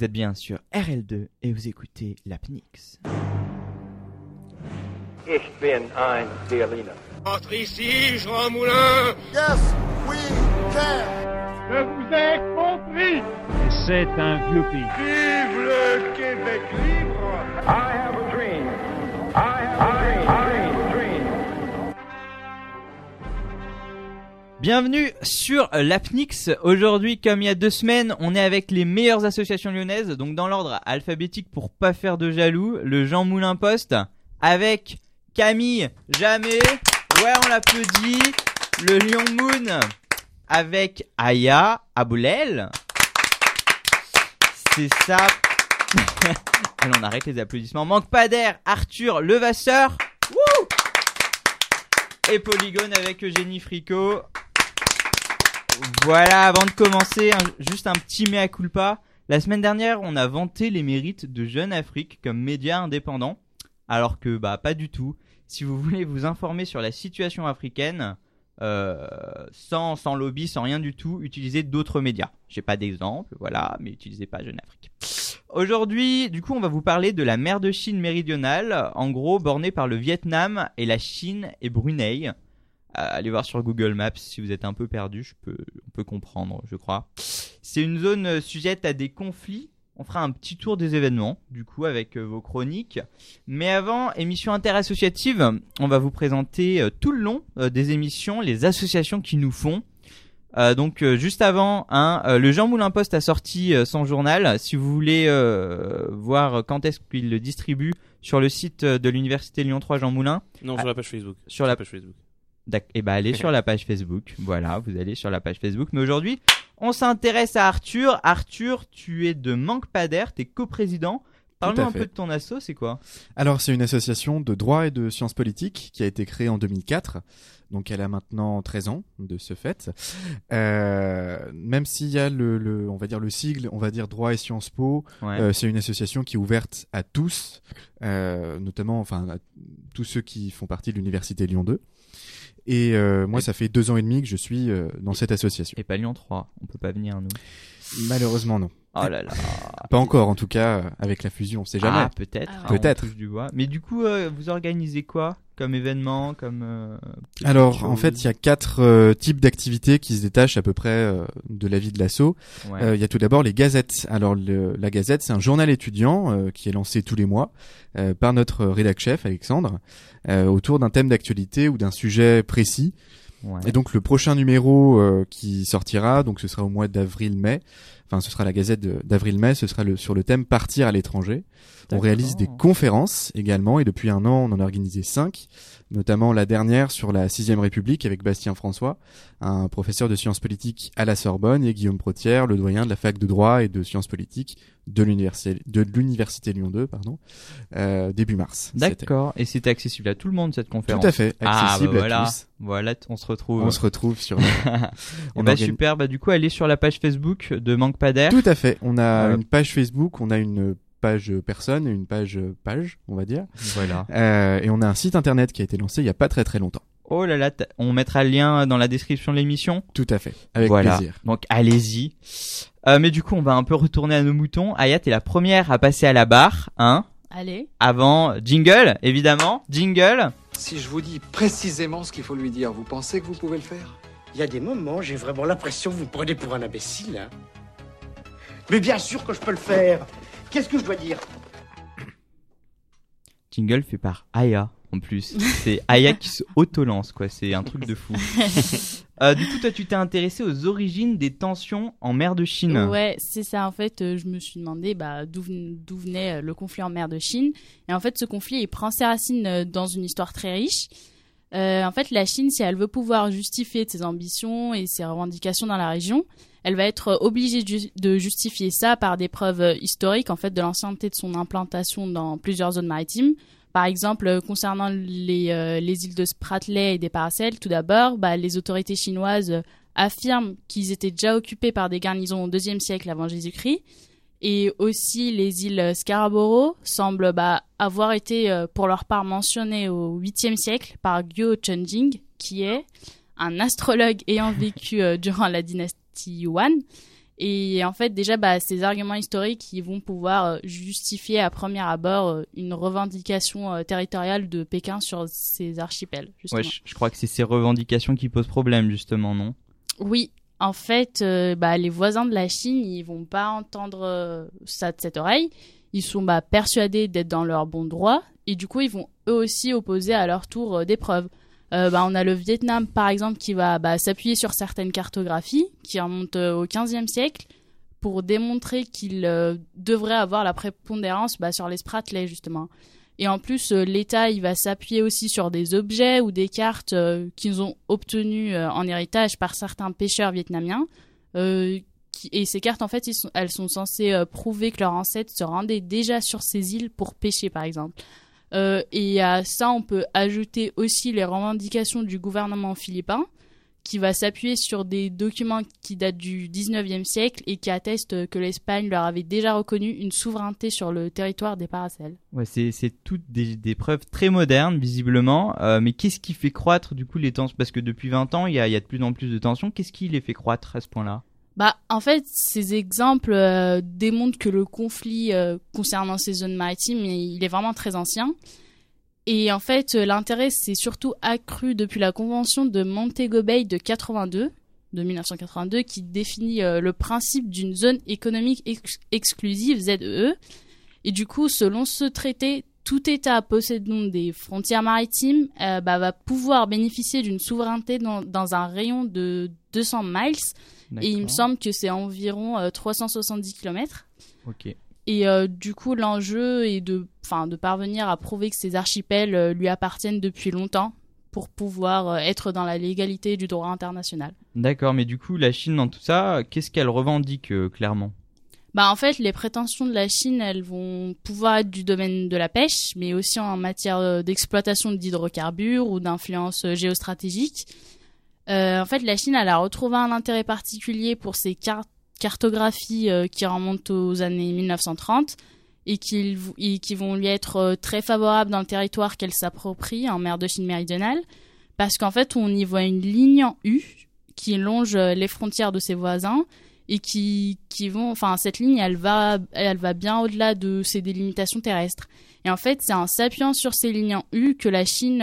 Vous êtes bien sur RL2 et vous écoutez l'Apnix. Ich bin ein Berliner. Entre ici, Jean Moulin Yes, we can. Je vous ai compris C'est un vieux pays. Vive le Québec libre I Bienvenue sur l'Apnix. Aujourd'hui, comme il y a deux semaines, on est avec les meilleures associations lyonnaises, donc dans l'ordre alphabétique pour pas faire de jaloux, le Jean Moulin Poste, avec Camille Jamais, ouais on l'applaudit, le Lion Moon, avec Aya Aboulel. C'est ça. Allez, on arrête les applaudissements. Manque pas d'air, Arthur Levasseur. Et Polygone avec Eugénie Fricot. Voilà, avant de commencer, juste un petit mea culpa. La semaine dernière, on a vanté les mérites de Jeune Afrique comme média indépendant, alors que bah pas du tout. Si vous voulez vous informer sur la situation africaine, euh, sans, sans lobby, sans rien du tout, utilisez d'autres médias. J'ai pas d'exemple, voilà, mais utilisez pas Jeune Afrique. Aujourd'hui, du coup, on va vous parler de la mer de Chine méridionale, en gros bornée par le Vietnam et la Chine et Brunei. Allez voir sur Google Maps si vous êtes un peu perdu, je peux, on peut comprendre, je crois. C'est une zone euh, sujette à des conflits. On fera un petit tour des événements, du coup, avec euh, vos chroniques. Mais avant, émission interassociative, on va vous présenter euh, tout le long des émissions les associations qui nous font. Euh, donc euh, juste avant, hein, euh, le Jean Moulin Post a sorti son journal. Si vous voulez euh, voir quand est-ce qu'il le distribue sur le site de l'université Lyon 3 Jean Moulin, Non, sur la page Facebook. sur la page Facebook. Et bah allez sur la page Facebook. Voilà, vous allez sur la page Facebook. Mais aujourd'hui, on s'intéresse à Arthur. Arthur, tu es de Manque pas d'air, t'es coprésident. Parle-nous un peu de ton asso, c'est quoi? Alors, c'est une association de droit et de sciences politiques qui a été créée en 2004. Donc, elle a maintenant 13 ans de ce fait. Euh, même s'il y a le, le- on va dire le sigle, on va dire droit et sciences po, Ouais. euh, c'est une association qui est ouverte à tous, euh, notamment, enfin, à tous ceux qui font partie de l'université Lyon 2. Et euh, moi, Et- ça fait deux ans et demi que je suis euh, dans cette association. Et pas Lyon 3, on peut pas venir nous. Malheureusement, non. Oh là là. Pas encore, en tout cas, euh, avec la fusion, on sait jamais. Ah, peut-être. Ah hein, Peut-être. touche du bois. Mais du coup, euh, vous organisez quoi? Comme événement, comme euh, Alors, en fait, il y a quatre euh, types d'activités qui se détachent à peu près euh, de la vie de l'assaut. Ouais. Il y a tout d'abord les gazettes. Alors, le- la gazette, c'est un journal étudiant qui est lancé tous les mois par notre rédac chef Alexandre autour d'un thème d'actualité ou d'un sujet précis. Ouais. Et donc, le prochain numéro qui sortira, donc ce sera au mois d'avril-mai. Enfin, ce sera la gazette d'avril-mai. Ce sera le, sur le thème partir à l'étranger. On réalise des conférences également, et depuis un an, on en a organisé cinq, notamment la dernière sur la sixième République avec Bastien François, un professeur de sciences politiques à la Sorbonne, et Guillaume Protière, le doyen de la fac de droit et de sciences politiques de l'université de l'université Lyon 2, pardon, euh, début mars. D'accord. Et c'était accessible à tout le monde cette Tout conférence. à fait, Ah, accessible bah voilà. à tous. Voilà, on se retrouve. On se retrouve sur. On bah, super. Bah du coup, allez sur la page Facebook de Manque Tout à fait. On a Euh, une page Facebook, on a une page personne et une page page, on va dire. Voilà. Euh, et on a un site internet qui a été lancé il y a pas très très longtemps. Oh là là, on mettra le lien dans la description de l'émission. Tout à fait, avec voilà. plaisir. Donc allez-y. Euh, mais du coup, on va un peu retourner à nos moutons. Aya, t'es la première à passer à la barre, hein Allez. Avant jingle, évidemment, jingle. Si je vous dis précisément ce qu'il faut lui dire, vous pensez que vous pouvez le faire? Il y a des moments, j'ai vraiment l'impression que vous me prenez pour un imbécile. hein. Mais bien sûr que je peux le faire. Qu'est-ce que je dois dire Jingle fait par Aya en plus. C'est Aya qui se auto-lance, quoi. C'est un truc de fou. Euh, du coup, toi, tu t'es intéressé aux origines des tensions en mer de Chine. Ouais, c'est ça. En fait, euh, je me suis demandé bah, d'où ven- d'où venait euh, le conflit en mer de Chine. Et en fait, ce conflit, il prend ses racines dans une histoire très riche. Euh, en fait, la Chine, si elle veut pouvoir justifier ses ambitions et ses revendications dans la région, elle va être obligée de justifier ça par des preuves historiques, en fait, de l'ancienneté de son implantation dans plusieurs zones maritimes. Par exemple, euh, concernant les, euh, les îles de Spratly et des Paracels, tout d'abord, bah, les autorités chinoises affirment qu'ils étaient déjà occupés par des garnisons au IIe siècle avant Jésus-Christ. Et aussi, les îles Scarborough semblent bah, avoir été, euh, pour leur part, mentionnées au 8e siècle par Guo Chunjing, qui est un astrologue ayant vécu euh, durant la dynastie Yuan. Et en fait, déjà, bah, ces arguments historiques, ils vont pouvoir euh, justifier à premier abord une revendication territoriale de Pékin sur ces archipels. Justement. Ouais, je, je crois que c'est ces revendications qui posent problème, justement, non? Oui, en fait, euh, bah, les voisins de la Chine, ils vont pas entendre euh, ça de cette oreille. Ils sont bah, persuadés d'être dans leur bon droit et du coup, ils vont eux aussi opposer à leur tour euh, des preuves. Euh, bah, on a le Vietnam, par exemple, qui va bah, s'appuyer sur certaines cartographies qui remontent au XVe siècle pour démontrer qu'il devrait avoir la prépondérance bah, sur les Spratley, justement. Et en plus, euh, l'État, va s'appuyer aussi sur des objets ou des cartes euh, qu'ils ont obtenues euh, en héritage par certains pêcheurs vietnamiens. Et ces cartes, en fait, elles sont censées prouver que leurs ancêtres se rendaient déjà sur ces îles pour pêcher, par exemple. Et à ça, on peut ajouter aussi les revendications du gouvernement philippin, qui va s'appuyer sur des documents qui datent du 19e siècle et qui attestent que l'Espagne leur avait déjà reconnu une souveraineté sur le territoire des Paracels. Ouais, c'est toutes des, des preuves très modernes, visiblement. Euh, mais qu'est-ce qui fait croître, du coup, les tensions? Parce que depuis 20 ans, il y a, y a de plus en plus de tensions. Qu'est-ce qui les fait croître à ce point-là? Bah, en fait, ces exemples euh, démontrent que le conflit euh, concernant ces zones maritimes, il est vraiment très ancien. Et en fait, euh, l'intérêt s'est surtout accru depuis la convention de Montego Bay de 82, de 1982, qui définit euh, le principe d'une zone économique ex- exclusive ZEE. Et du coup, selon ce traité, tout État possédant des frontières maritimes euh, bah, va pouvoir bénéficier d'une souveraineté dans, dans un rayon de 200 miles et il me semble que c'est environ euh, 370 km. Ok. Et euh, du coup, l'enjeu est de, enfin, de parvenir à prouver que ces archipels euh, lui appartiennent depuis longtemps pour pouvoir euh, être dans la légalité du droit international. D'accord, mais du coup, la Chine, dans tout ça, qu'est-ce qu'elle revendique euh, clairement? Bah, en fait, les prétentions de la Chine, elles vont pouvoir être du domaine de la pêche, mais aussi en matière d'exploitation d'hydrocarbures ou d'influence géostratégique. Euh, en fait, la Chine, elle a retrouvé un intérêt particulier pour ces car- cartographies euh, qui remontent aux années 1930 et qui, et vont lui être euh, très favorables dans le territoire qu'elle s'approprie en mer de Chine méridionale, parce qu'en fait, on y voit une ligne en U qui longe euh, les frontières de ses voisins et qui, vont, enfin, cette ligne, elle va, elle va bien au-delà de ses délimitations terrestres. Et en fait, c'est en s'appuyant sur ces lignes en U que la Chine,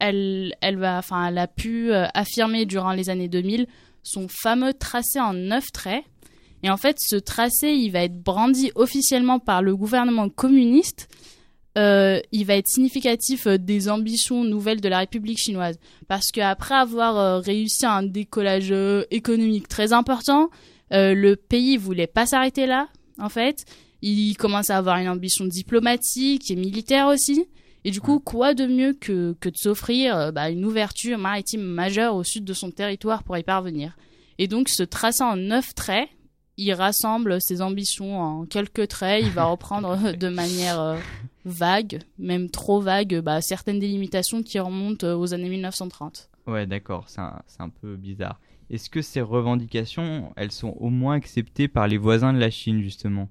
elle, elle va, enfin, elle a pu affirmer durant les années 2000 son fameux tracé en neuf traits. Et en fait, ce tracé, il va être brandi officiellement par le gouvernement communiste. Euh, il va être significatif euh, des ambitions nouvelles de la République chinoise. Parce qu'après avoir euh, réussi un décollage économique très important, euh, le pays voulait pas s'arrêter là, en fait. Il commence à avoir une ambition diplomatique et militaire aussi. Et du coup, quoi de mieux que, que de s'offrir bah, une ouverture maritime majeure au sud de son territoire pour y parvenir? Et donc, ce tracé en neuf traits, il rassemble ses ambitions en quelques traits. Il va reprendre de manière euh, vague, même trop vague, bah, certaines délimitations qui remontent euh, aux années 1930. Ouais, d'accord, c'est un, peu bizarre. Est-ce que ces revendications, elles sont au moins acceptées par les voisins de la Chine, justement?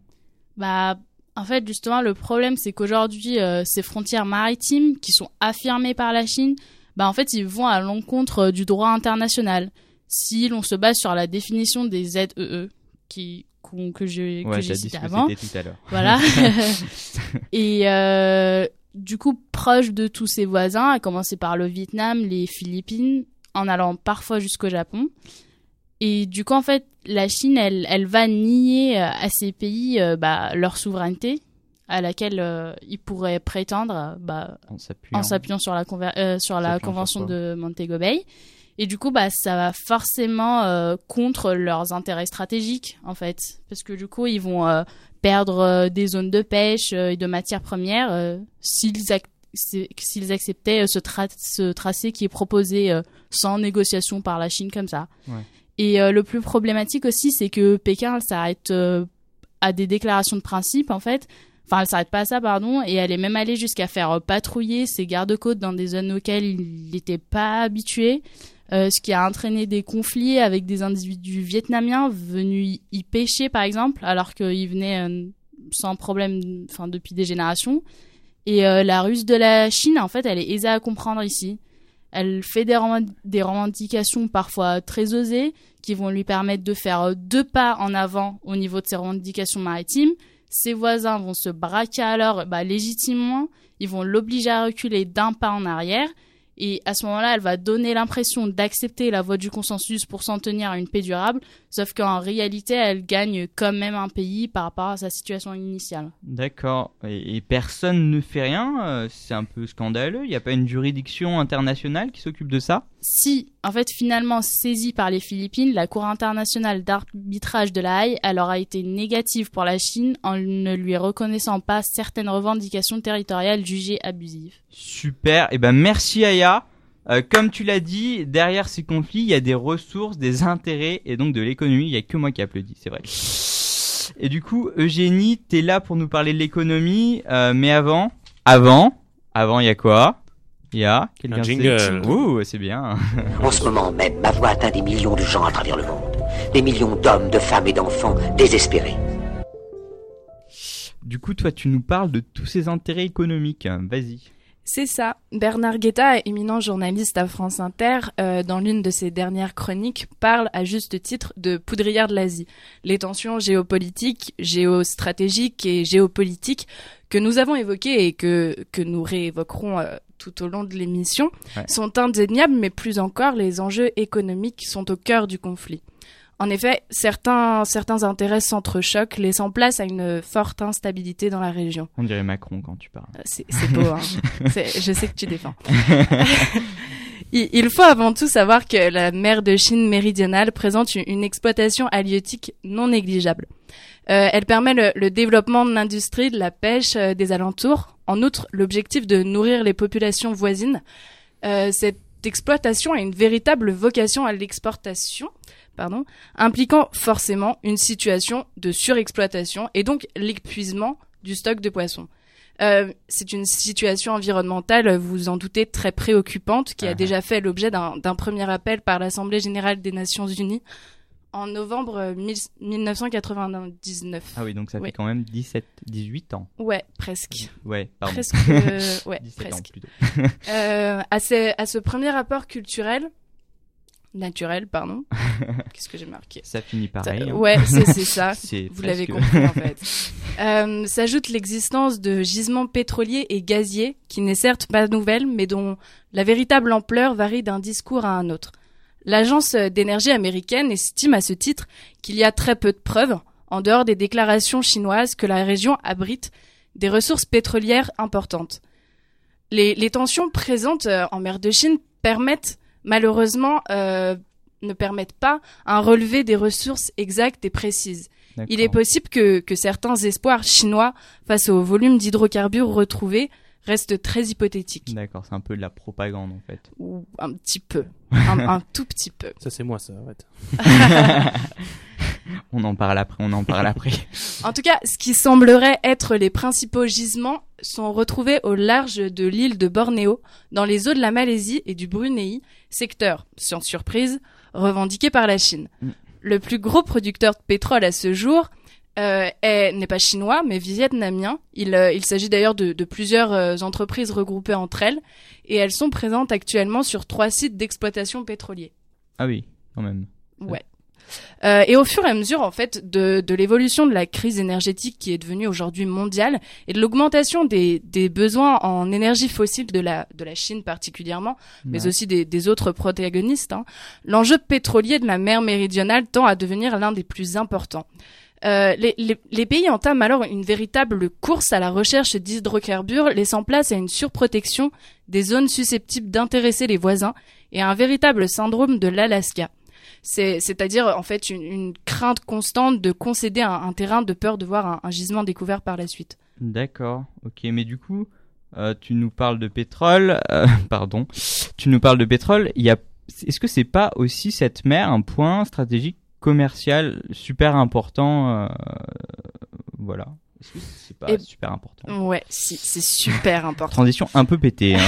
Bah, en fait, justement, le problème, c'est qu'aujourd'hui, euh, ces frontières maritimes qui sont affirmées par la Chine, bah, en fait, ils vont à l'encontre du droit international. Si l'on se base sur la définition des ZEE, qui, qu'on- que j'ai Ouais, cité avant. tout à. Voilà. et euh, du coup, proche de tous ses voisins, à commencer par le Vietnam, les Philippines, en allant parfois jusqu'au Japon. Et du coup, en fait, la Chine, elle, elle va nier euh, à ces pays euh, bah, leur souveraineté, à laquelle euh, ils pourraient prétendre bah, En s'appuyant. sur la, conver- sur la S'appuyant sur convention de Montego Bay. Et du coup, bah, ça va forcément euh, contre leurs intérêts stratégiques, en fait. Parce que du coup, ils vont euh, perdre euh, des zones de pêche et de matières premières s'ils ac- acceptaient ce, tra- ce tracé qui est proposé sans négociation par la Chine comme ça. Ouais. Et le plus problématique aussi, c'est que Pékin elle s'arrête à des déclarations de principe, en fait. Enfin, elle s'arrête pas à ça, pardon, et elle est même allée jusqu'à faire patrouiller ses gardes-côtes dans des zones auxquelles il n'était pas habitué, euh, ce qui a entraîné des conflits avec des individus vietnamiens venus y- pêcher, par exemple, alors qu'ils venaient euh, sans problème, depuis des générations. Et euh, la ruse de la Chine, en fait, elle est aisée à comprendre ici. Elle fait des, des revendications parfois très osées qui vont lui permettre de faire euh, deux pas en avant au niveau de ses revendications maritimes. Ses voisins vont se braquer l'heure bah, légitimement, ils vont l'obliger à reculer d'un pas en arrière. Et à ce moment-là, elle va donner l'impression d'accepter la voie du consensus pour s'en tenir à une paix durable, sauf qu'en réalité, elle gagne quand même un pays par rapport à sa situation initiale. D'accord. Et, personne ne fait rien. euh, C'est un peu scandaleux. Il n'y a pas une juridiction internationale qui s'occupe de ça? Si, en fait, finalement saisie par les Philippines, la Cour internationale d'arbitrage de la Haye, elle aura été négative pour la Chine en ne lui reconnaissant pas certaines revendications territoriales jugées abusives. Super. Et ben merci Aya. Euh, comme tu l'as dit, derrière ces conflits, il y a des ressources, des intérêts et donc de l'économie. Il y a que moi qui applaudis, c'est vrai. Et du coup, Eugénie, t'es là pour nous parler de l'économie, euh, mais avant, avant, avant, il y a quoi? Il y a quelqu'un Un sait jingle. Ouh, c'est bien. En ce moment même, ma voix atteint des millions de gens à travers le monde. Des millions d'hommes, de femmes et d'enfants désespérés. Du coup, toi, tu nous parles de tous ces intérêts économiques. Vas-y. C'est ça. Bernard Guetta, éminent journaliste à France Inter, euh, dans l'une de ses dernières chroniques, parle à juste titre de poudrière de l'Asie. Les tensions géopolitiques, géostratégiques et géopolitiques que nous avons évoquées et que, que nous réévoquerons euh, tout au long de l'émission Ouais. sont indéniables, mais plus encore, les enjeux économiques sont au cœur du conflit. En effet, certains, certains intérêts s'entrechoquent, laissant place à une forte instabilité dans la région. On dirait Macron quand tu parles. C'est beau, hein. Je sais que tu défends. il, faut avant tout savoir que la mer de Chine méridionale présente une exploitation halieutique non négligeable. Euh, elle permet le, le développement de l'industrie de la pêche euh, des alentours. En outre, l'objectif de nourrir les populations voisines. Euh, cette exploitation a une véritable vocation à l'exportation, pardon, impliquant forcément une situation de surexploitation et donc l'épuisement du stock de poissons. Euh, c'est une situation environnementale, vous vous en doutez, très préoccupante, qui a Ah. déjà fait l'objet d'un premier appel par l'Assemblée générale des Nations unies en novembre euh, mille- 1999. Ah oui, donc ça fait quand même 17, 18 ans. Ouais, presque. Ouais, pardon. Presque. euh, ouais, 17 ans presque. plutôt. Euh, à, ce, à ce premier rapport culturel, naturel, pardon. Qu'est-ce que j'ai marqué Ça finit Ça- pareil. hein. Ouais, c'est ça. Vous l'avez compris en fait. Euh, S'ajoute l'existence de gisements pétroliers et gaziers qui n'est certes pas nouvelle, mais dont la véritable ampleur varie d'un discours à un autre. L'agence d'énergie américaine estime à ce titre qu'il y a très peu de preuves, en dehors des déclarations chinoises, que la région abrite des ressources pétrolières importantes. Les, les tensions présentes euh, en mer de Chine permettent malheureusement euh, ne permettent pas un relevé des ressources exactes et précises. Il est possible que, que certains espoirs chinois face au volume d'hydrocarbures retrouvés restent très hypothétiques. D'accord, c'est un peu de la propagande en fait. Ou un petit peu. Un, un tout petit peu. Ça, c'est moi, ça, arrête. On en parle après, on en parle après. En tout cas, ce qui semblerait être les principaux gisements sont retrouvés au large de l'île de Bornéo, dans les eaux de la Malaisie et du Brunei, secteur, sans surprise, revendiqué par la Chine. Mm. Le plus gros producteur de pétrole à ce jour euh, est- n'est pas chinois, mais vietnamien. Il, euh, il s'agit d'ailleurs de, de plusieurs euh, entreprises regroupées entre elles, et elles sont présentes actuellement sur trois sites d'exploitation pétrolier. Ah oui, quand même. Ouais. Euh, et au fur et à mesure, en fait, de, de l'évolution de la crise énergétique qui est devenue aujourd'hui mondiale et de l'augmentation des, des besoins en énergie fossile de la, de la Chine particulièrement, mais aussi des, des autres protagonistes, hein, l'enjeu pétrolier de la mer méridionale tend à devenir l'un des plus importants. Euh, les, pays entament alors une véritable course à la recherche d'hydrocarbures, laissant place à une surprotection des zones susceptibles d'intéresser les voisins et à un véritable syndrome de l'Alaska. C'est, c'est-à-dire en fait une, crainte constante de concéder un, un terrain de peur de voir un, gisement découvert par la suite. D'accord, ok, mais du coup, euh, tu nous parles de pétrole, euh, pardon, tu nous parles de pétrole, a, est-ce que c'est pas aussi cette mer un point stratégique commercial super important, euh, voilà. Est-ce que c'est pas Et- super important Ouais, si, c'est super important. Transition un peu pétée. Hein.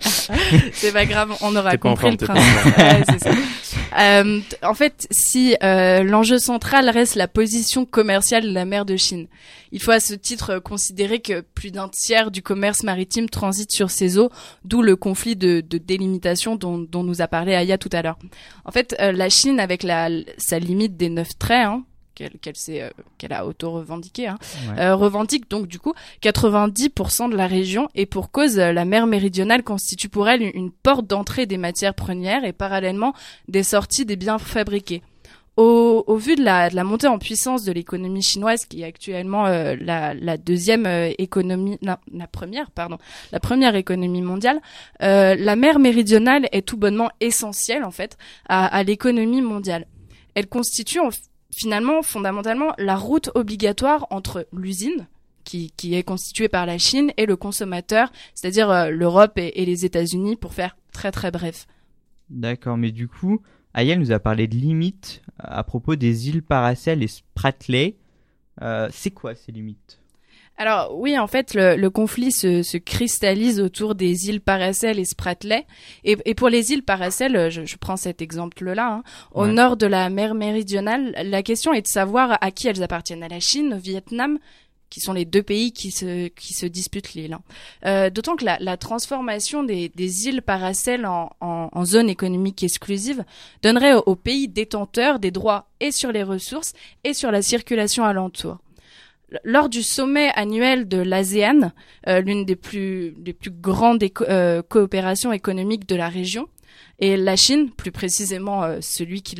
c'est pas grave, on aura compris le principe. Ouais, c'est ça. Euh, en fait, si euh, l'enjeu central reste la position commerciale de la mer de Chine, il faut à ce titre considérer que plus d'un tiers du commerce maritime transite sur ces eaux, d'où le conflit de, de délimitation dont, dont nous a parlé Aya tout à l'heure. En fait, euh, la Chine, avec la, sa limite des neuf traits, hein, qu'elle s'est, euh, a auto-revendiqué, hein, Ouais. euh, revendique donc du coup 90% de la région et pour cause, euh, la mer méridionale constitue pour elle une, une porte d'entrée des matières premières et parallèlement des sorties des biens fabriqués. Au, au vu de la, de la montée en puissance de l'économie chinoise, qui est actuellement euh, la, la deuxième économie, la, la première, pardon, la première économie mondiale, la mer méridionale est tout bonnement essentielle en fait à, à l'économie mondiale. Elle constitue en- finalement fondamentalement la route obligatoire entre l'usine qui, est constituée par la Chine et le consommateur, c'est-à-dire euh, l'Europe et, les États-Unis pour faire très très bref. D'accord, mais du coup, Ayel nous a parlé de limites à propos des îles Paracel et Spratly. Euh, c'est quoi ces limites? Alors oui, en fait, le, le conflit se, se cristallise autour des îles Paracel et Spratly. Et, et pour les îles Paracel, je, je prends cet exemple-là, hein, au Ouais. nord de la mer méridionale, la question est de savoir à qui elles appartiennent, à la Chine, au Vietnam, qui sont les deux pays qui se, qui se disputent l'île. hein. Euh, D'autant que la, la transformation des, des îles Paracel en, en, en zone économique exclusive donnerait aux, aux pays détenteurs des droits et sur les ressources et sur la circulation alentour lors du sommet annuel de l'ASEAN, euh, l'une des plus, des plus grandes euh, coopérations économiques de la région, et la Chine, plus précisément euh, celui qui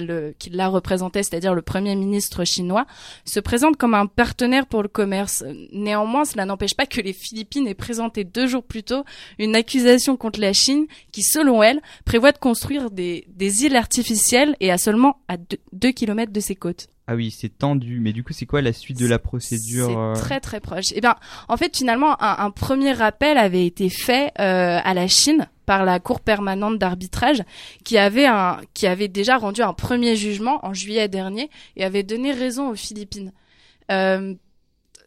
l'a représenté, c'est-à-dire le Premier ministre chinois, se présente comme un partenaire pour le commerce. Néanmoins, cela n'empêche pas que les Philippines aient présenté deux jours plus tôt une accusation contre la Chine qui, selon elle, prévoit de construire des, des îles artificielles et à seulement à 2 km de ses côtes. Ah oui, c'est tendu. Mais du coup, c'est quoi la suite de la procédure C'est euh, très très proche. Eh bien, en fait, finalement, un, un premier rappel avait été fait euh, à la Chine par la Cour permanente d'arbitrage, qui avait un, qui avait déjà rendu un premier jugement en juillet dernier et avait donné raison aux Philippines. Euh,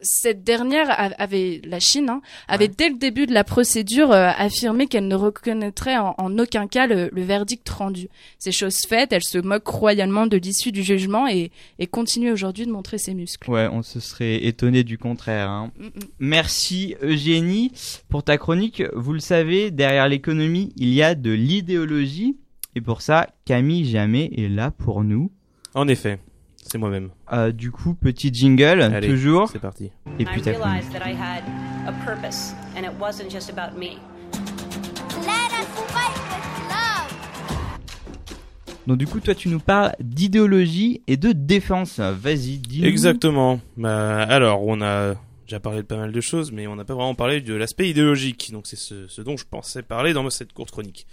cette dernière avait, la Chine, hein, avait dès le début de la procédure euh, affirmé qu'elle ne reconnaîtrait en, en aucun cas le, le verdict rendu. C'est chose faite, elle se moque royalement de l'issue du jugement et, et continue aujourd'hui de montrer ses muscles. Ouais, on se serait étonné du contraire. Hein. Mm, mm. Merci Eugénie pour ta chronique. Vous le savez, derrière l'économie, il y a de l'idéologie. Et pour ça, Camille Jamais est là pour nous. En effet, c'est moi-même. Euh, du coup, petit jingle, Allez, toujours. C'est parti. Et puis I ta chronique. realized that I had a purpose, and it wasn't just about me. Let us fight with love. Donc du coup, toi, tu nous parles d'idéologie et de défense. Vas-y, dis-nous. Exactement. Bah, alors, on a déjà parlé de pas mal de choses, mais on n'a pas vraiment parlé de l'aspect idéologique. Donc, c'est ce, ce dont je pensais parler dans cette courte chronique.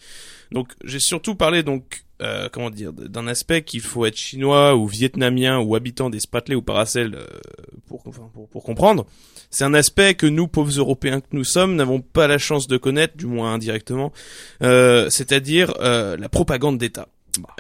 Donc, j'ai surtout parlé donc, euh, comment dire, d'un aspect qu'il faut être chinois ou vietnamien ou habitant des Spratly ou Paracel euh, pour, enfin, pour, pour comprendre. C'est un aspect que nous, pauvres Européens que nous sommes, n'avons pas la chance de connaître, du moins indirectement, euh, c'est-à-dire euh, la propagande d'État.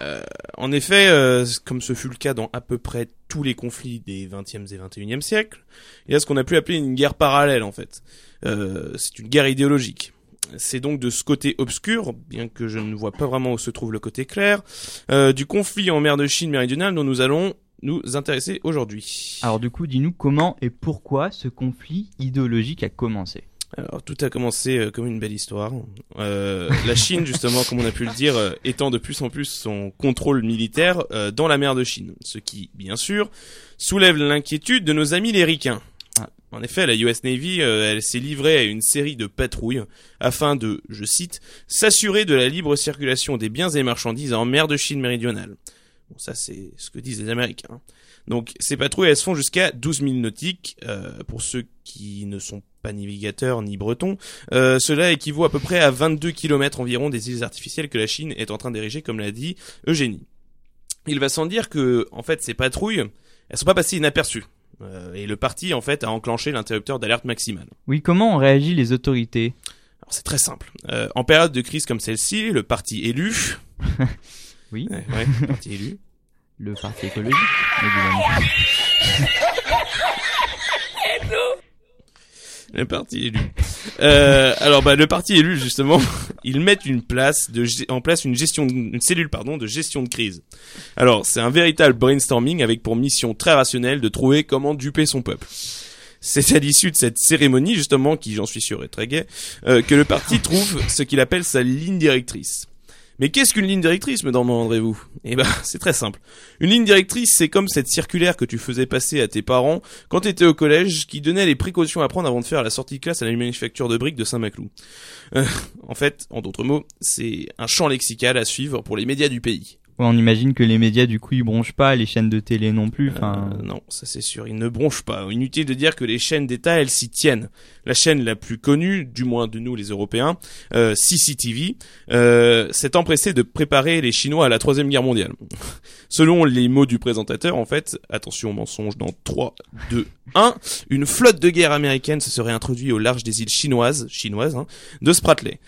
Euh, en effet, euh, comme ce fut le cas dans à peu près tous les conflits des 20e et 21e siècles, il y a ce qu'on a pu appeler une guerre parallèle en fait. Euh, c'est une guerre idéologique. C'est donc de ce côté obscur, bien que je ne vois pas vraiment où se trouve le côté clair, du conflit en mer de Chine méridionale dont nous allons nous intéresser aujourd'hui. Alors du coup, dis-nous comment et pourquoi ce conflit idéologique a commencé. Alors tout a commencé euh, comme une belle histoire. Euh, la Chine, justement, comme on a pu le dire, euh, étend de plus en plus son contrôle militaire dans la mer de Chine, ce qui, bien sûr, soulève l'inquiétude de nos amis les ricains. En effet, la US Navy, elle s'est livrée à une série de patrouilles afin de, je cite, s'assurer de la libre circulation des biens et marchandises en mer de Chine méridionale. Bon, ça c'est ce que disent les Américains. Donc ces patrouilles, elles se font jusqu'à 12 000 nautiques. Euh, pour ceux qui ne sont pas navigateurs ni bretons, euh, cela équivaut à peu près à 22 km environ des îles artificielles que la Chine est en train d'ériger, comme l'a dit Eugénie. Il va sans dire que, en fait, ces patrouilles, elles sont pas passées inaperçues. Euh, et le parti, en fait, a enclenché l'interrupteur d'alerte maximale. Oui, comment ont réagi les autorités? Alors c'est très simple. Euh, en période de crise comme celle-ci, le parti élu, Oui, ouais, ouais, le parti élu, le parti écologique. Le parti élu. Euh, alors bah le parti élu justement, ils mettent une place de en place une gestion une cellule pardon de gestion de crise. Alors c'est un véritable brainstorming avec pour mission très rationnelle de trouver comment duper son peuple. C'est à l'issue de cette cérémonie justement qui j'en suis sûr est très gai euh, que le parti trouve ce qu'il appelle sa ligne directrice. Mais qu'est-ce qu'une ligne directrice, me demanderez-vous? Eh ben, c'est très simple. Une ligne directrice, c'est comme cette circulaire que tu faisais passer à tes parents quand tu étais au collège, qui donnait les précautions à prendre avant de faire la sortie de classe à la manufacture de briques de Saint-Maclou. Euh, en fait, en d'autres mots, c'est un champ lexical à suivre pour les médias du pays. Ouais, on imagine que les médias du coup ils bronchent pas, les chaînes de télé non plus. Enfin, Euh, non, ça c'est sûr, ils ne bronchent pas. Inutile de dire que les chaînes d'État, elles s'y tiennent. La chaîne la plus connue, du moins de nous les Européens, euh, CCTV, euh, s'est empressée de préparer les Chinois à la Troisième Guerre mondiale. Selon les mots du présentateur, en fait, attention mensonge dans 3, 2, 1, une flotte de guerre américaine se serait introduite au large des îles chinoises, chinoises, hein, de Spratly.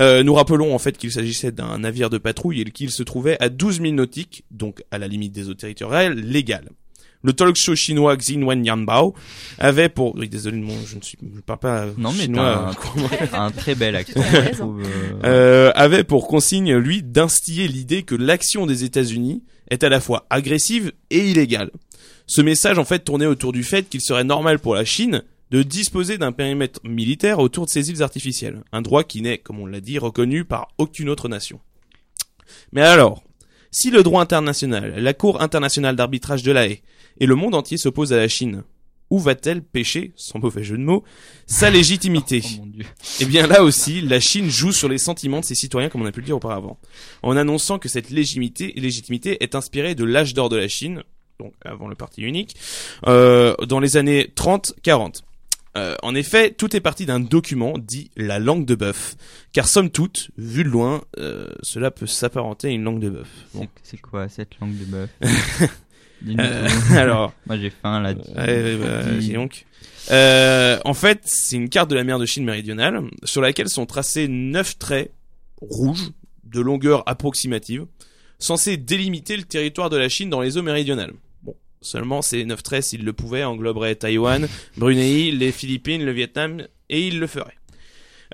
Euh, nous rappelons en fait qu'il s'agissait d'un navire de patrouille et qu'il se trouvait à 12 000 nautiques, donc à la limite des eaux territoriales légales. Le talk show chinois Xin Wen Yanbao avait pour... Oui, désolé, mon, je ne suis, je parle pas Non, mais chinois. t'as un- un très bel accent, euh. Euh, avait pour consigne, lui, d'instiller l'idée que l'action des États-Unis est à la fois agressive et illégale. Ce message, en fait, tournait autour du fait qu'il serait normal pour la Chine de disposer d'un périmètre militaire autour de ses îles artificielles. Un droit qui n'est, comme on l'a dit, reconnu par aucune autre nation. Mais alors, si le droit international, la Cour internationale d'arbitrage de la Haye et le monde entier s'opposent à la Chine, où va-t-elle pêcher, sans mauvais jeu de mots, sa légitimité Eh bien là aussi, la Chine joue sur les sentiments de ses citoyens, comme on a pu le dire auparavant, en annonçant que cette légitimité, légitimité est inspirée de l'âge d'or de la Chine, donc avant le parti unique, euh, dans les années 30-40. Euh, en effet, tout est parti d'un document dit la langue de bœuf, car somme toute, vu de loin, euh, cela peut s'apparenter à une langue de bœuf. Bon. C'est quoi cette langue de bœuf Euh, alors, moi j'ai faim là. Bah, Dis- dis donc. En fait, c'est une carte de la mer de Chine méridionale sur laquelle sont tracés neuf traits rouges de longueur approximative, censés délimiter le territoire de la Chine dans les eaux méridionales. Seulement ces neuf traits, s'ils le pouvaient, engloberaient Taïwan, Brunei, les Philippines, le Vietnam, et ils le feraient.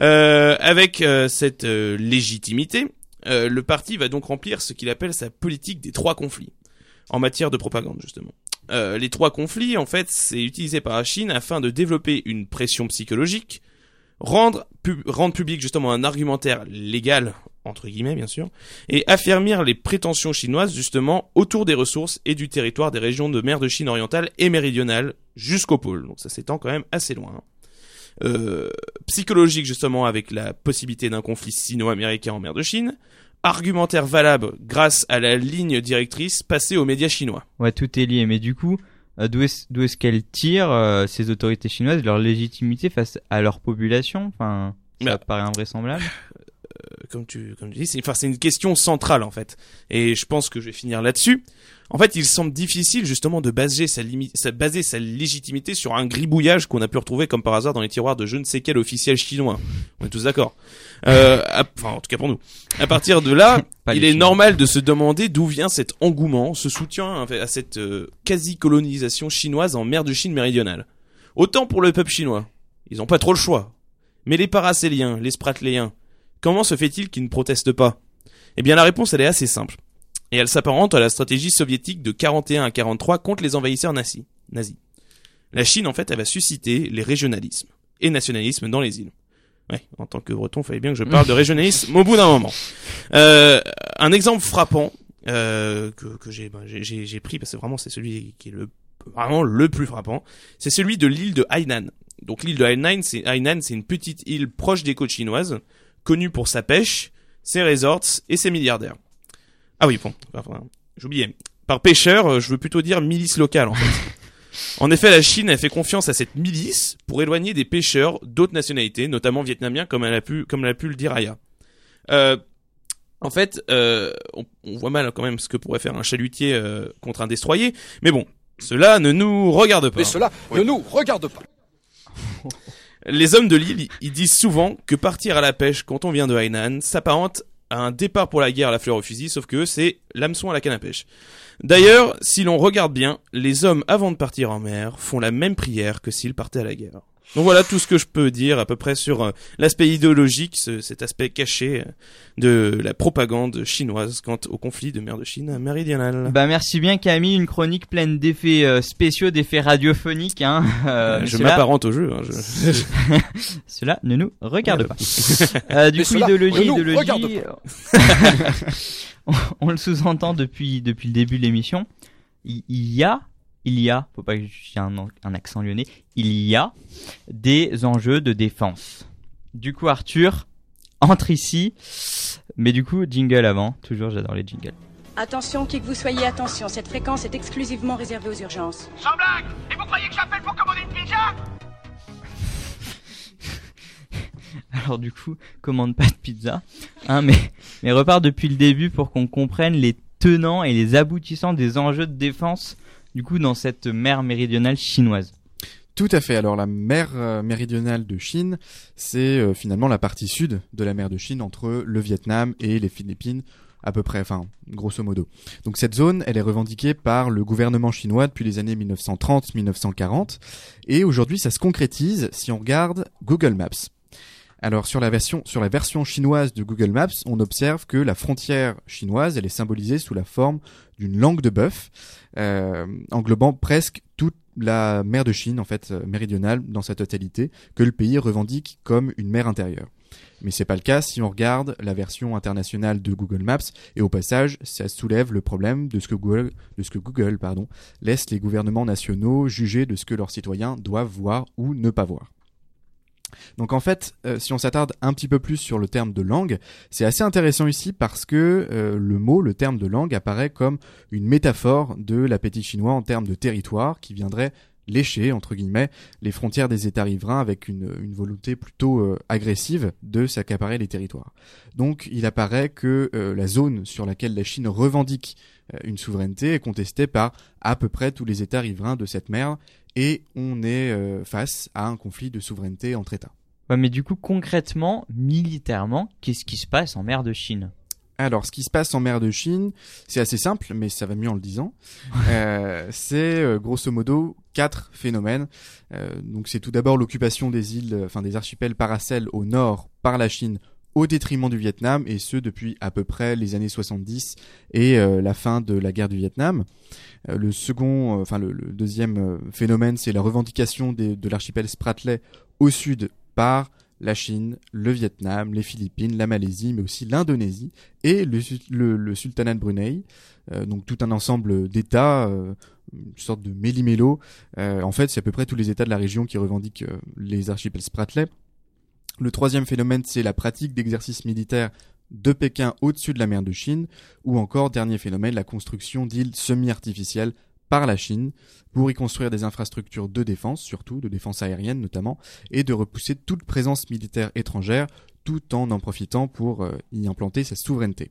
Euh, avec euh, cette euh, légitimité, euh, le parti va donc remplir ce qu'il appelle sa politique des trois conflits en matière de propagande justement. Euh, les trois conflits, en fait, c'est utilisé par la Chine afin de développer une pression psychologique, rendre, rendre public justement un argumentaire légal, entre guillemets bien sûr, et affirmer les prétentions chinoises justement autour des ressources et du territoire des régions de mer de Chine orientale et méridionale jusqu'au pôle. Donc ça s'étend quand même assez loin. hein. Euh, psychologique justement avec la possibilité d'un conflit sino-américain en mer de Chine, argumentaire valable grâce à la ligne directrice passée aux médias chinois. Ouais, tout est lié. Mais du coup, euh, d'où est-ce d'où est-ce qu'elles tirent euh, ces autorités chinoises leur légitimité face à leur population? Enfin, ça Bah. paraît invraisemblable. Euh, comme tu comme tu dis, c'est enfin c'est une question centrale en fait. Et je pense que je vais finir là-dessus. En fait, il semble difficile justement de baser sa limite, sa, baser sa légitimité sur un gribouillage qu'on a pu retrouver comme par hasard dans les tiroirs de je ne sais quel officiel chinois. On est tous d'accord. Euh, à- enfin, en tout cas pour nous. À partir de là, il est Chinois. normal de se demander d'où vient cet engouement, ce soutien en fait, à cette euh, quasi-colonisation chinoise en mer de Chine méridionale. Autant pour le peuple chinois, ils ont pas trop le choix. Mais les paracéliens, les spratléens, comment se fait-il qu'ils ne protestent pas? Eh bien la réponse elle est assez simple. Et elle s'apparente à la stratégie soviétique de 41 à 43 contre les envahisseurs nazis. La Chine en fait elle va susciter les régionalismes et nationalismes dans les îles. Ouais, en tant que breton, fallait bien que je parle de régionalisme au bout d'un moment. Euh, un exemple frappant euh, que, ben, j'ai- pris parce que vraiment c'est celui qui est le vraiment le plus frappant, c'est celui de l'île de Hainan. Donc l'île de Hainan, c'est une petite île proche des côtes chinoises, connue pour sa pêche, ses resorts et ses milliardaires. Ah oui, bon, enfin, j'oubliais. Par pêcheur, euh, je veux plutôt dire milice locale en fait. En effet, la Chine a fait confiance à cette milice pour éloigner des pêcheurs d'autres nationalités, notamment vietnamiens, comme elle a pu, comme elle a pu le dire Aya. Euh, en fait, euh, on, on voit mal quand même ce que pourrait faire un chalutier euh, contre un destroyer, mais bon, cela ne nous regarde pas. Mais cela ne nous regarde pas. Les hommes de l'île, ils disent souvent que partir à la pêche quand on vient de Hainan s'apparente à un départ pour la guerre à la fleur au fusil, sauf que c'est l'hameçon à la canne à pêche. D'ailleurs, si l'on regarde bien, les hommes avant de partir en mer font la même prière que s'ils partaient à la guerre. Donc voilà tout ce que je peux dire à peu près sur euh, l'aspect idéologique, ce- cet aspect caché euh, de la propagande chinoise quant au conflit de mer de Chine méridionale. Bah merci bien Camille, une chronique pleine d'effets euh, spéciaux, d'effets radiophoniques. Hein. Euh, je m'apparente au jeu. Hein, je- Cela ne nous regarde pas. Euh, du Mais coup, idéologie, idéologie. on, on le sous-entend depuis depuis le début de l'émission. Il, il y a, il y a, faut pas que j'ai un, un accent lyonnais. Il y a des enjeux de défense. Du coup, Arthur entre ici. Mais du coup, jingle avant. Toujours, j'adore les jingles. Attention, qui que vous soyez, attention, cette fréquence est exclusivement réservée aux urgences. Sans blague Et vous croyez que j'appelle pour commander une pizza? Alors du coup, commande pas de pizza. Hein, mais, mais repart depuis le début pour qu'on comprenne les tenants et les aboutissants des enjeux de défense du coup dans cette mer méridionale chinoise. Tout à fait. Alors la mer euh, méridionale de Chine, c'est euh, finalement la partie sud de la mer de Chine entre le Vietnam et les Philippines, à peu près, enfin grosso modo. Donc cette zone, elle est revendiquée par le gouvernement chinois depuis les années 1930-1940, et aujourd'hui ça se concrétise si on regarde Google Maps. Alors sur la version sur la version chinoise de Google Maps, on observe que la frontière chinoise, elle est symbolisée sous la forme d'une langue de bœuf, euh, englobant presque toute la mer de Chine, en fait euh, méridionale dans sa totalité, que le pays revendique comme une mer intérieure. Mais c'est pas le cas si on regarde la version internationale de Google Maps et au passage, ça soulève le problème de ce que Google, de ce que Google, pardon, laisse les gouvernements nationaux juger de ce que leurs citoyens doivent voir ou ne pas voir. Donc en fait, euh, si on s'attarde un petit peu plus sur le terme de langue, c'est assez intéressant ici parce que euh, le mot, le terme de langue apparaît comme une métaphore de l'appétit chinois en termes de territoire qui viendrait lécher, entre guillemets, les frontières des États riverains avec une, volonté plutôt euh, agressive de s'accaparer les territoires. Donc il apparaît que la zone sur laquelle la Chine revendique une souveraineté est contestée par à peu près tous les États riverains de cette mer et on est euh, face à un conflit de souveraineté entre États. Ouais, mais du coup, concrètement, militairement, qu'est-ce qui se passe en mer de Chine? Alors, ce qui se passe en mer de Chine, c'est assez simple, mais ça va mieux en le disant. Euh, c'est euh, grosso modo quatre phénomènes. Euh, donc, c'est tout d'abord l'occupation des îles, enfin des archipels Paracel au nord par la Chine au détriment du Vietnam, et ce depuis à peu près les années 70 et euh, la fin de la guerre du Vietnam. Euh, le second, euh, enfin le, deuxième phénomène, c'est la revendication de l'archipel Spratly au sud par la Chine, le Vietnam, les Philippines, la Malaisie, mais aussi l'Indonésie et le, su- le- le sultanat de Brunei. Donc tout un ensemble d'États, une sorte de méli-mélo. En fait, c'est à peu près tous les États de la région qui revendiquent les archipels Spratly. Le troisième phénomène, c'est la pratique d'exercices militaires de Pékin au-dessus de la mer de Chine, ou encore, dernier phénomène, la construction d'îles semi-artificielles par la Chine pour y construire des infrastructures de défense, surtout de défense aérienne notamment, et de repousser toute présence militaire étrangère tout en en profitant pour euh, y implanter sa souveraineté.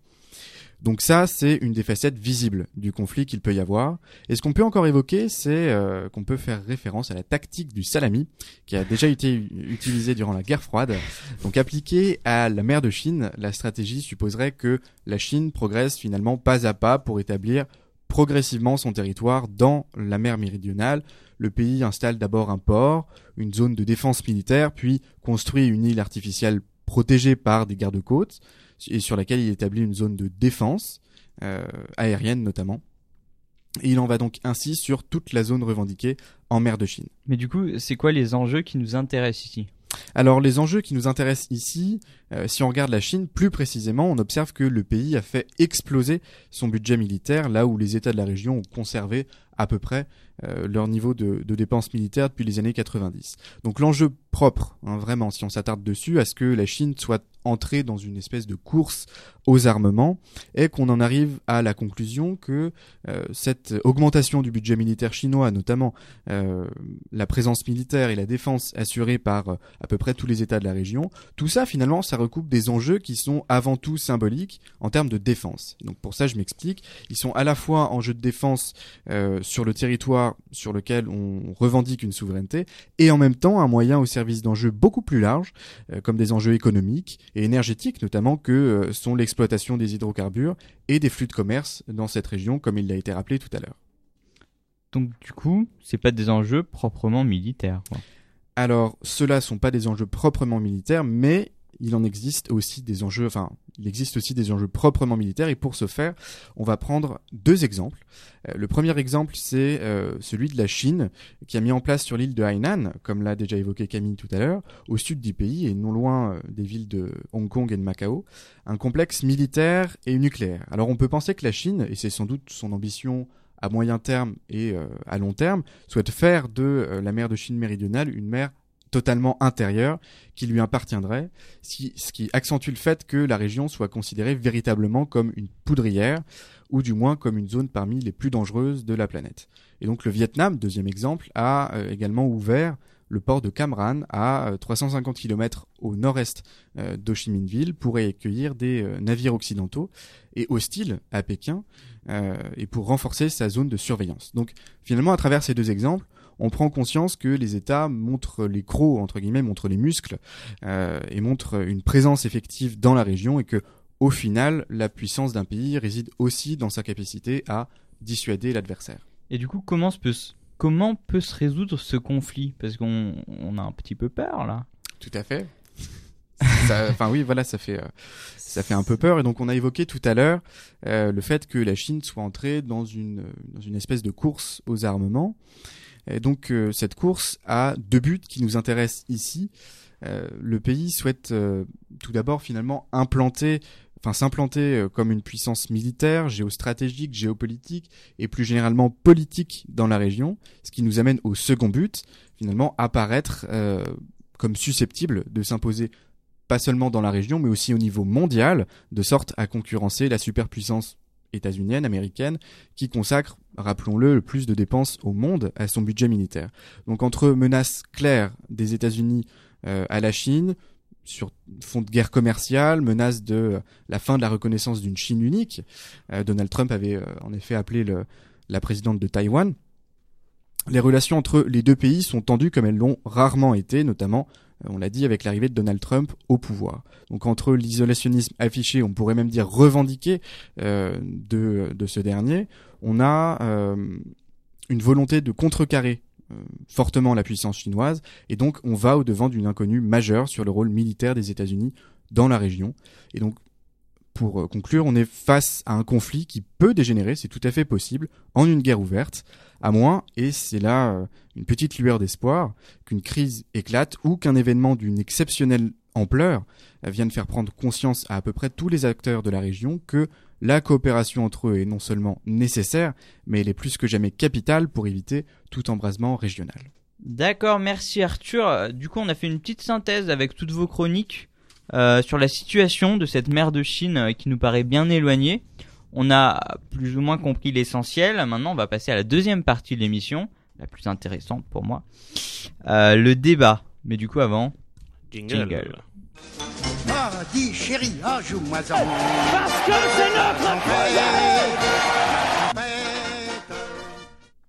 Donc ça, c'est une des facettes visibles du conflit qu'il peut y avoir. Et ce qu'on peut encore évoquer, c'est euh, qu'on peut faire référence à la tactique du salami, qui a déjà été utilisée durant la guerre froide. Donc appliquée à la mer de Chine, la stratégie supposerait que la Chine progresse finalement pas à pas pour établir progressivement son territoire dans la mer méridionale. Le pays installe d'abord un port, une zone de défense militaire, puis construit une île artificielle protégée par des gardes-côtes et sur laquelle il établit une zone de défense euh, aérienne notamment. Il en va donc ainsi sur toute la zone revendiquée en mer de Chine. Mais du coup, c'est quoi les enjeux qui nous intéressent ici? Alors les enjeux qui nous intéressent ici, euh, si on regarde la Chine plus précisément, on observe que le pays a fait exploser son budget militaire là où les États de la région ont conservé à peu près euh, leur niveau de, dépenses militaires depuis les années 90. Donc l'enjeu propre, hein, vraiment, si on s'attarde dessus, à ce que la Chine soit entrée dans une espèce de course aux armements, est qu'on en arrive à la conclusion que euh, cette augmentation du budget militaire chinois, notamment euh, la présence militaire et la défense assurée par euh, à peu près tous les États de la région, tout ça finalement ça recoupe des enjeux qui sont avant tout symboliques en termes de défense. Donc pour ça je m'explique, ils sont à la fois enjeux de défense sur le territoire sur lequel on revendique une souveraineté et en même temps un moyen au service d'enjeux beaucoup plus larges comme des enjeux économiques et énergétiques, notamment que euh, sont l'exploitation des hydrocarbures et des flux de commerce dans cette région, comme il l'a été rappelé tout à l'heure. Donc du coup, c'est pas des enjeux proprement militaires. quoi. Alors, ceux-là sont pas des enjeux proprement militaires, mais il en existe aussi des enjeux, enfin, il existe aussi des enjeux proprement militaires, et pour ce faire, on va prendre deux exemples. Euh, le premier exemple, c'est euh, celui de la Chine, qui a mis en place sur l'île de Hainan, comme l'a déjà évoqué Camille tout à l'heure, au sud du pays, et non loin euh, des villes de Hong Kong et de Macao, un complexe militaire et nucléaire. Alors, on peut penser que la Chine, et c'est sans doute son ambition à moyen terme et à long terme, souhaite faire de la mer de Chine méridionale une mer totalement intérieure qui lui appartiendrait, ce qui, ce qui accentue le fait que la région soit considérée véritablement comme une poudrière ou du moins comme une zone parmi les plus dangereuses de la planète. Et donc le Vietnam, deuxième exemple, a euh, également ouvert le port de Cam Ranh à euh, 350 km au nord-est euh, d'Ho Chi Minh Ville pour accueillir des euh, navires occidentaux et hostiles à Pékin euh, et pour renforcer sa zone de surveillance. Donc finalement, à travers ces deux exemples, on prend conscience que les États montrent les crocs, entre guillemets, montrent les muscles euh, et montrent une présence effective dans la région et que au final, la puissance d'un pays réside aussi dans sa capacité à dissuader l'adversaire. Et du coup, comment se peut se, comment peut se résoudre ce conflit? Parce qu'on on a un petit peu peur là. Tout à fait. Enfin oui, voilà, ça fait euh, ça fait un peu peur. Et donc on a évoqué tout à l'heure euh, le fait que la Chine soit entrée dans une dans une espèce de course aux armements. Et donc euh, cette course a deux buts qui nous intéressent ici. Euh, le pays souhaite euh, tout d'abord finalement implanter enfin s'implanter euh, comme une puissance militaire, géostratégique, géopolitique et plus généralement politique dans la région, ce qui nous amène au second but, finalement apparaître euh, comme susceptible de s'imposer pas seulement dans la région mais aussi au niveau mondial, de sorte à concurrencer la superpuissance états-unienne, américaine, qui consacre, rappelons-le, le plus de dépenses au monde à son budget militaire. Donc entre menaces claires des États-Unis euh, à la Chine, sur fond de guerre commerciale, menace de euh, la fin de la reconnaissance d'une Chine unique. Euh, Donald Trump avait en effet appelé la présidente de Taïwan. Les relations entre les deux pays sont tendues comme elles l'ont rarement été, notamment, on l'a dit, avec l'arrivée de Donald Trump au pouvoir. Donc entre l'isolationnisme affiché, on pourrait même dire revendiqué euh, de, de ce dernier, on a euh, une volonté de contrecarrer euh, fortement la puissance chinoise, et donc on va au devant d'une inconnue majeure sur le rôle militaire des États-Unis dans la région. Et donc, pour euh, conclure, on est face à un conflit qui peut dégénérer, c'est tout à fait possible, en une guerre ouverte, à moins, et c'est là euh, une petite lueur d'espoir, qu'une crise éclate ou qu'un événement d'une exceptionnelle ampleur euh, vienne faire prendre conscience à à peu près tous les acteurs de la région que la coopération entre eux est non seulement nécessaire, mais elle est plus que jamais capitale pour éviter tout embrasement régional. D'accord, merci Arthur. Du coup, on a fait une petite synthèse avec toutes vos chroniques euh, sur la situation de cette mer de Chine euh, qui nous paraît bien éloignée. On a plus ou moins compris l'essentiel. Maintenant, on va passer à la deuxième partie de l'émission, la plus intéressante pour moi, Euh, le débat. Mais du coup, avant, Jingle. Ah, dis chérie, ah, joue-moi. Parce que c'est notre